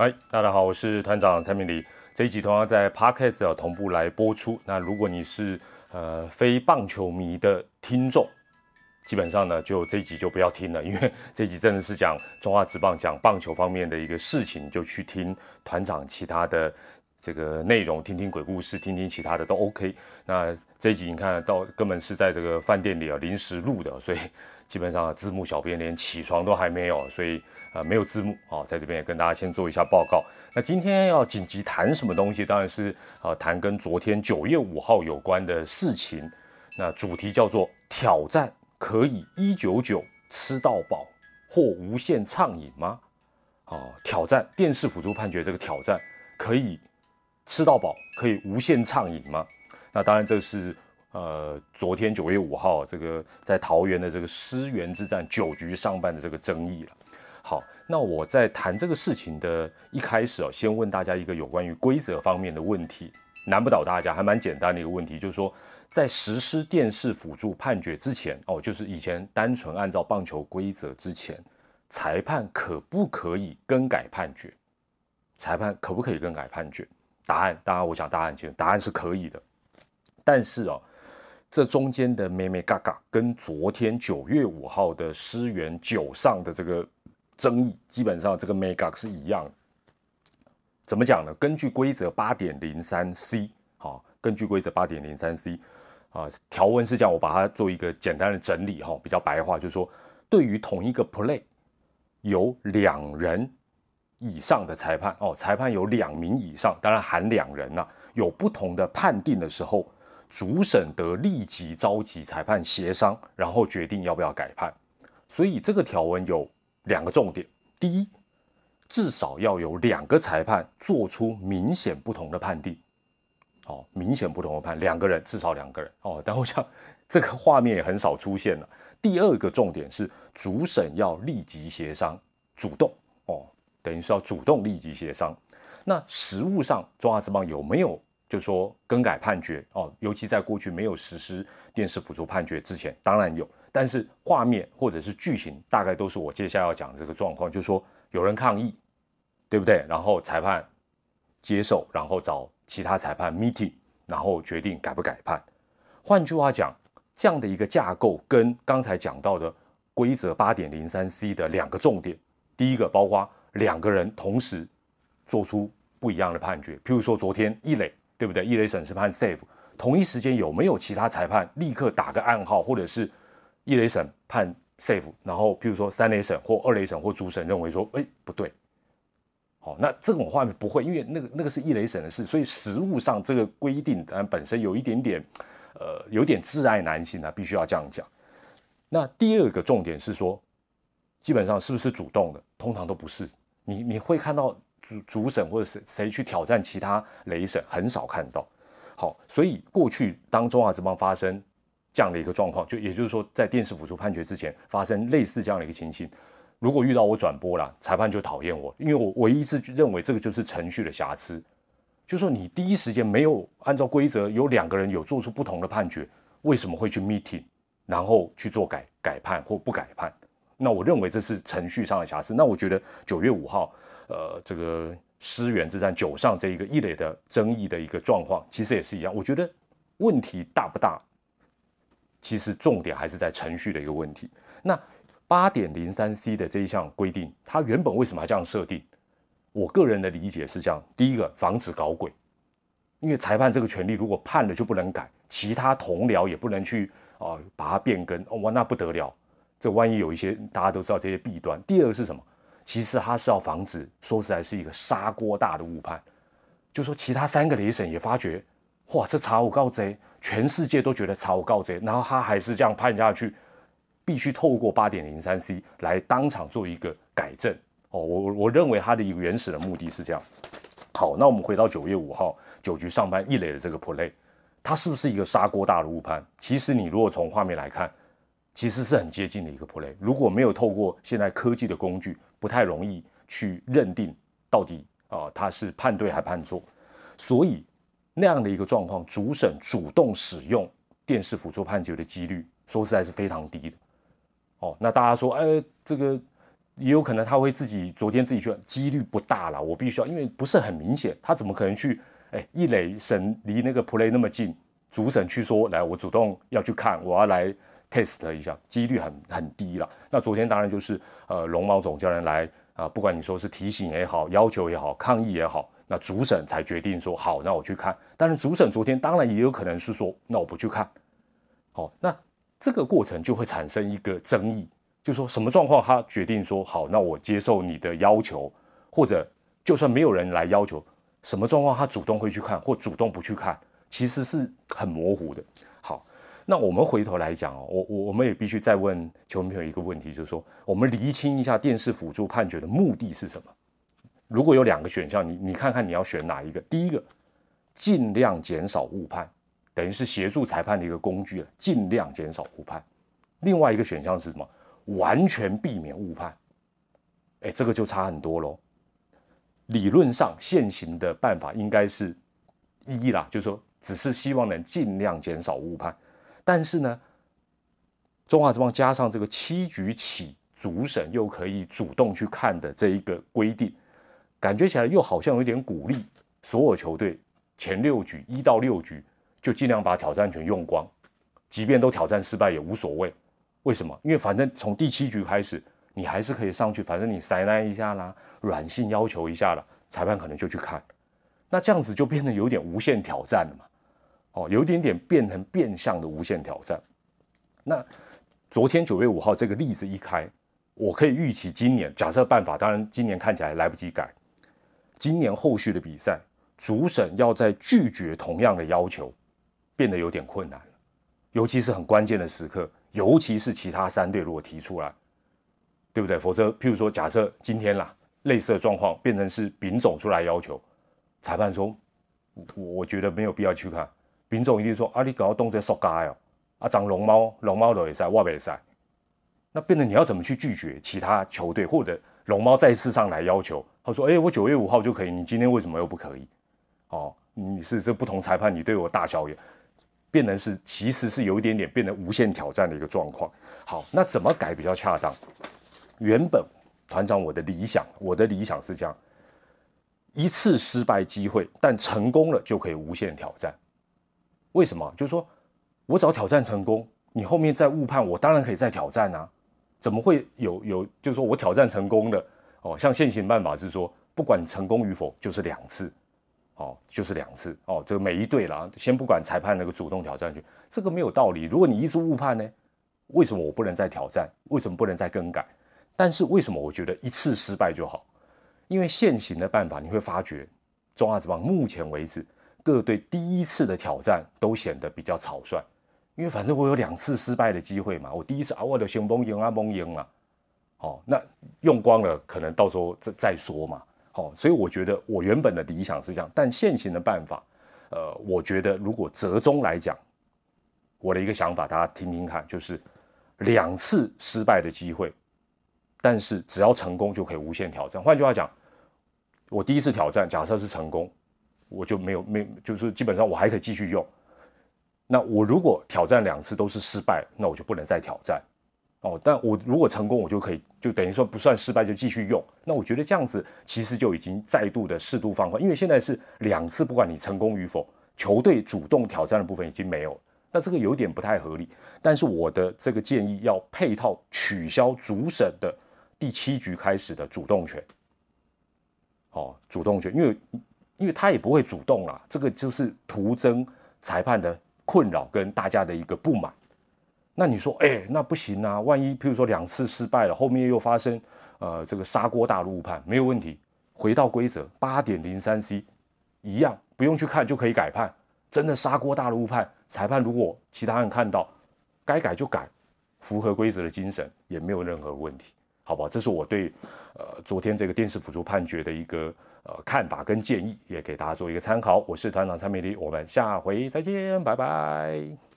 嗨，大家好，我是团长蔡明礼。这一集同样在 Podcast 同步来播出。那如果你是呃非棒球迷的听众，基本上呢，就这一集就不要听了，因为 这一集真的是讲中华职棒、讲棒球方面的一个事情，就去听团长其他的这个内容，听听鬼故事，听听其他的都 OK。那这一集你看到根本是在这个饭店里啊临时录的，所以。基本上字幕小编连起床都还没有，所以呃没有字幕啊，在这边也跟大家先做一下报告。那今天要紧急谈什么东西？当然是呃谈跟昨天九月五号有关的事情。那主题叫做挑战可以一九九吃到饱或无限畅饮吗？哦，挑战电视辅助判决这个挑战可以吃到饱可以无限畅饮吗？那当然这是。呃，昨天九月五号，这个在桃园的这个师园之战九局上半的这个争议了。好，那我在谈这个事情的一开始哦，先问大家一个有关于规则方面的问题，难不倒大家，还蛮简单的一个问题，就是说在实施电视辅助判决之前哦，就是以前单纯按照棒球规则之前，裁判可不可以更改判决？裁判可不可以更改判决？答案，当然我想答案清楚，答案是可以的，但是哦。这中间的咩咩嘎嘎，跟昨天九月五号的诗源九上的这个争议，基本上这个咩嘎是一样。怎么讲呢？根据规则八点零三 C，好，根据规则八点零三 C，啊，条文是这样，我把它做一个简单的整理，哈，比较白话，就是说，对于同一个 play，有两人以上的裁判，哦，裁判有两名以上，当然含两人呐，有不同的判定的时候。主审得立即召集裁判协商，然后决定要不要改判。所以这个条文有两个重点：第一，至少要有两个裁判做出明显不同的判定。哦，明显不同的判，两个人至少两个人。哦，但我想这个画面也很少出现了。第二个重点是主审要立即协商，主动，等于是要主动立即协商。那实物上中华之邦有没有？就说更改判决哦，尤其在过去没有实施电视辅助判决之前，当然有，但是画面或者是剧情大概都是我接下来要讲的这个状况，就是说有人抗议，对不对？然后裁判接受，然后找其他裁判 meeting，然后决定改不改判。换句话讲，这样的一个架构跟刚才讲到的规则八点零三 C 的两个重点，第一个包括两个人同时做出不一样的判决，譬如说昨天一垒。对不对？一垒审是判 safe，同一时间有没有其他裁判立刻打个暗号，或者是一垒审判 safe，然后譬如说三垒审或二垒审或主审认为说，哎，不对，好，那这种画面不会，因为那个那个是一垒审的事，所以实物上这个规定当然本身有一点点，呃，有点挚爱难行啊，必须要这样讲。那第二个重点是说，基本上是不是主动的？通常都不是，你你会看到。主主审或者谁谁去挑战其他雷审很少看到，好，所以过去当中华职棒发生这样的一个状况，就也就是说在电视辅助判决之前发生类似这样的一个情形，如果遇到我转播了，裁判就讨厌我，因为我我一直认为这个就是程序的瑕疵，就说你第一时间没有按照规则，有两个人有做出不同的判决，为什么会去 meeting，然后去做改改判或不改判？那我认为这是程序上的瑕疵。那我觉得九月五号。呃，这个师源之战九上这一个一垒的争议的一个状况，其实也是一样。我觉得问题大不大？其实重点还是在程序的一个问题。那八点零三 C 的这一项规定，它原本为什么要这样设定？我个人的理解是这样：第一个，防止搞鬼，因为裁判这个权利如果判了就不能改，其他同僚也不能去啊把它变更，哇，那不得了。这万一有一些大家都知道这些弊端。第二个是什么？其实他是要防止，说实在是一个砂锅大的误判，就说其他三个雷神也发觉，哇，这查无告贼，全世界都觉得查无告贼，然后他还是这样判下去，必须透过八点零三 C 来当场做一个改正。哦，我我认为他的一个原始的目的是这样。好，那我们回到九月五号九局上班一垒的这个 play，它是不是一个砂锅大的误判？其实你如果从画面来看，其实是很接近的一个 play。如果没有透过现在科技的工具，不太容易去认定到底啊他是判对还判错，所以那样的一个状况，主审主动使用电视辅助判决的几率，说实在是非常低的。哦，那大家说，哎，这个也有可能他会自己昨天自己去，几率不大了。我必须要，因为不是很明显，他怎么可能去？哎，一垒审离那个 play 那么近，主审去说来，我主动要去看，我要来 test 一下，几率很很低了。那昨天当然就是呃龙猫总教练来啊，不管你说是提醒也好，要求也好，抗议也好，那主审才决定说好，那我去看。但是主审昨天当然也有可能是说，那我不去看。好，那这个过程就会产生一个争议。就说什么状况，他决定说好，那我接受你的要求，或者就算没有人来要求，什么状况他主动会去看，或主动不去看，其实是很模糊的。那我们回头来讲哦，我我我们也必须再问球迷朋友一个问题，就是说，我们厘清一下电视辅助判决的目的是什么？如果有两个选项，你你看看你要选哪一个？第一个，尽量减少误判，等于是协助裁判的一个工具了，尽量减少误判。另外一个选项是什么？完全避免误判，哎，这个就差很多喽。理论上现行的办法应该是一啦，就是说只是希望能尽量减少误判。但是呢，中华之邦加上这个七局起主审又可以主动去看的这一个规定，感觉起来又好像有点鼓励所有球队前六局一到六局就尽量把挑战权用光，即便都挑战失败也无所谓。为什么？因为反正从第七局开始，你还是可以上去，反正你塞那一下啦，软性要求一下了，裁判可能就去看。那这样子就变得有点无限挑战了嘛？哦，有一点点变成变相的无限挑战。那昨天九月五号这个例子一开，我可以预期今年假设办法，当然今年看起来来不及改。今年后续的比赛，主审要在拒绝同样的要求，变得有点困难，尤其是很关键的时刻。尤其是其他三队如果提出来，对不对？否则，譬如说，假设今天啦，类似的状况变成是丙总出来要求，裁判说，我我觉得没有必要去看。丙总一定说，啊，你搞到动作缩嘎哦，啊，长龙猫，龙猫的也赛，外也赛，那变得你要怎么去拒绝其他球队或者龙猫再次上来要求？他说，哎，我九月五号就可以，你今天为什么又不可以？哦，你是这不同裁判，你对我大小眼。变成是，其实是有一点点变得无限挑战的一个状况。好，那怎么改比较恰当？原本团长我的理想，我的理想是这样：一次失败机会，但成功了就可以无限挑战。为什么？就是说我只要挑战成功，你后面再误判，我当然可以再挑战啊。怎么会有有？就是说我挑战成功的，哦，像现行办法是说，不管成功与否，就是两次。哦，就是两次哦，这个每一队啦，先不管裁判那个主动挑战权，这个没有道理。如果你一直误判呢，为什么我不能再挑战？为什么不能再更改？但是为什么我觉得一次失败就好？因为现行的办法，你会发觉中华职棒目前为止各队第一次的挑战都显得比较草率，因为反正我有两次失败的机会嘛，我第一次啊，我的先蒙赢啊，蒙赢啊，哦，那用光了，可能到时候再再说嘛。哦，所以我觉得我原本的理想是这样，但现行的办法，呃，我觉得如果折中来讲，我的一个想法，大家听听看，就是两次失败的机会，但是只要成功就可以无限挑战。换句话讲，我第一次挑战，假设是成功，我就没有没，就是基本上我还可以继续用。那我如果挑战两次都是失败，那我就不能再挑战。哦，但我如果成功，我就可以就等于说不算失败就继续用。那我觉得这样子其实就已经再度的适度放宽，因为现在是两次，不管你成功与否，球队主动挑战的部分已经没有。那这个有点不太合理。但是我的这个建议要配套取消主审的第七局开始的主动权。哦，主动权，因为因为他也不会主动啦，这个就是徒增裁判的困扰跟大家的一个不满。那你说，哎，那不行啊！万一，譬如说两次失败了，后面又发生，呃，这个砂锅大陆误判，没有问题，回到规则八点零三 C，一样不用去看就可以改判。真的砂锅大陆误判，裁判如果其他人看到，该改就改，符合规则的精神也没有任何问题，好不好？这是我对，呃，昨天这个电视辅助判决的一个呃看法跟建议，也给大家做一个参考。我是团长蔡美丽，我们下回再见，拜拜。